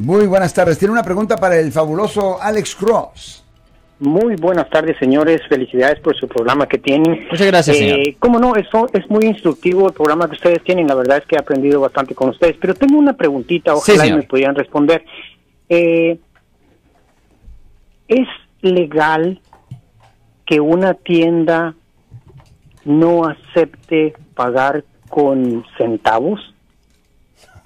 Muy buenas tardes. Tiene una pregunta para el fabuloso Alex Cross. Muy buenas tardes, señores. Felicidades por su programa que tienen. Muchas gracias, eh, señor. Cómo no, eso es muy instructivo el programa que ustedes tienen. La verdad es que he aprendido bastante con ustedes. Pero tengo una preguntita, Sí, ojalá y señor. me pudieran responder. Eh, ¿Es legal que una tienda no acepte pagar con centavos?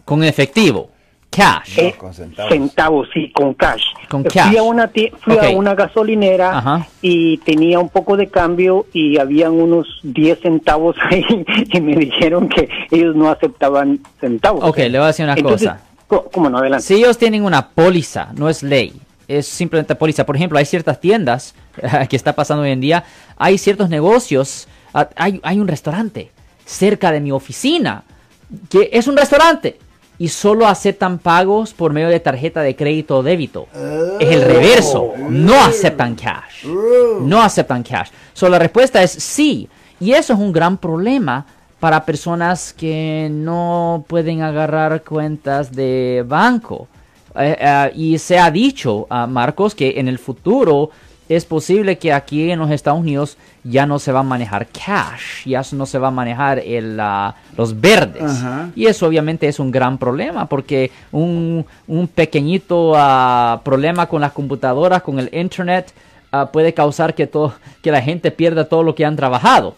Con efectivo. Cash. Eh, con centavos. centavos, sí, con cash. Con Eh, cash. Fui a una, fui a una gasolinera Ajá. y tenía un poco de cambio y habían unos 10 centavos ahí y me dijeron que ellos no aceptaban centavos. Ok, le voy a decir una Entonces, cosa. co- ¿Cómo no? Adelante. Si ellos tienen una póliza, no es ley, es simplemente póliza. Por ejemplo, hay ciertas tiendas que está pasando hoy en día, hay ciertos negocios, hay, hay un restaurante cerca de mi oficina que es un restaurante y solo aceptan pagos por medio de tarjeta de crédito o débito. Es el reverso, no aceptan cash. No aceptan cash. So, la respuesta es sí. Y eso es un gran problema para personas que no pueden agarrar cuentas de banco. Eh, eh, y se ha dicho, a Marcos, que en el futuro es posible que aquí en los Estados Unidos ya no se va a manejar cash, ya no se va a manejar el, ah, los verdes. Y eso obviamente es un gran problema porque un, un pequeñito ah, problema con las computadoras, con el internet, ah, puede causar que, todo, que la gente pierda todo lo que han trabajado.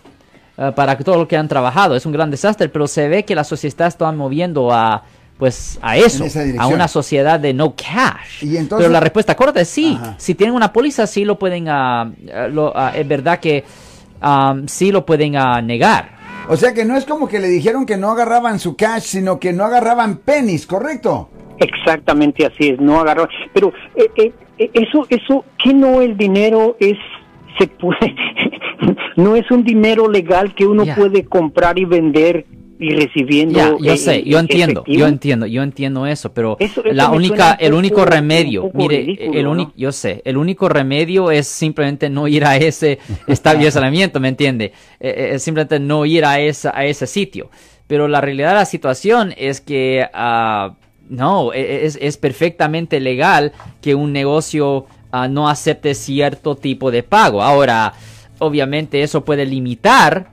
para todo lo que han trabajado. Es un gran desastre, pero se ve que la sociedad está moviendo a pues a eso, a una sociedad de no cash. Y entonces- pero la respuesta corta es sí. Ajá. Si tienen una póliza, sí lo pueden, ah, ah, lo- ah, es verdad que sí lo pueden negar. O sea que no es como que le dijeron que no agarraban su cash, sino que no agarraban pennies, ¿correcto? Exactamente así es, no agarrar. Pero eh, eh, eh, eso, eso, que no el dinero es, se puede, no es un dinero legal que uno puede comprar y vender y recibiendo. Ya, yo eh, sé, eh, yo entiendo, efectivo. yo entiendo, yo entiendo eso, pero Eso- eso la única, el único poco- remedio, mire, ridículo, el único, ¿no? yo sé, el único remedio es simplemente no ir a ese establecimiento, ¿me entiende? Eh, eh, es simplemente no ir a esa, a ese sitio. Pero la realidad de la situación es que, ah, no, e- es, es perfectamente legal que un negocio ah, no acepte cierto tipo de pago. Ahora, obviamente eso puede limitar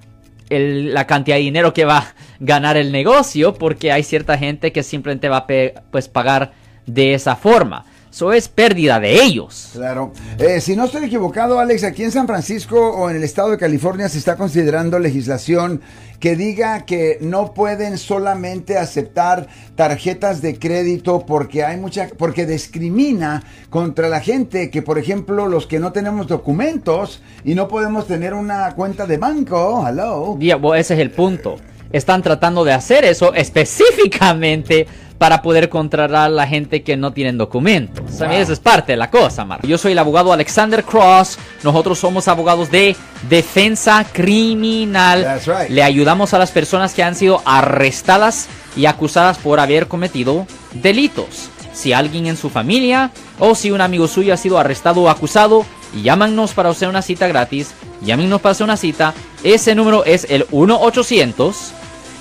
el- la cantidad de dinero que va ganar el negocio porque hay cierta gente que simplemente va a pues pagar de esa forma. Eso es pérdida de ellos. Claro. Eh, si no estoy equivocado, Alex, aquí en San Francisco o en el estado de California se está considerando legislación que diga que no pueden solamente aceptar tarjetas de crédito porque hay mucha porque discrimina contra la gente que por ejemplo los que no tenemos documentos y no podemos tener una cuenta de banco, hello. Bueno, ese es el punto. Están tratando de hacer eso específicamente para poder controlar a la gente que no tienen documentos. Esa es parte de la cosa, Marco. Yo soy el abogado Alexander Cross. Nosotros somos abogados de defensa criminal. That's right. Le ayudamos a las personas que han sido arrestadas y acusadas por haber cometido delitos. Si alguien en su familia o si un amigo suyo ha sido arrestado o acusado, llámanos para hacer una cita gratis. Llámenos para hacer una cita. Ese número es el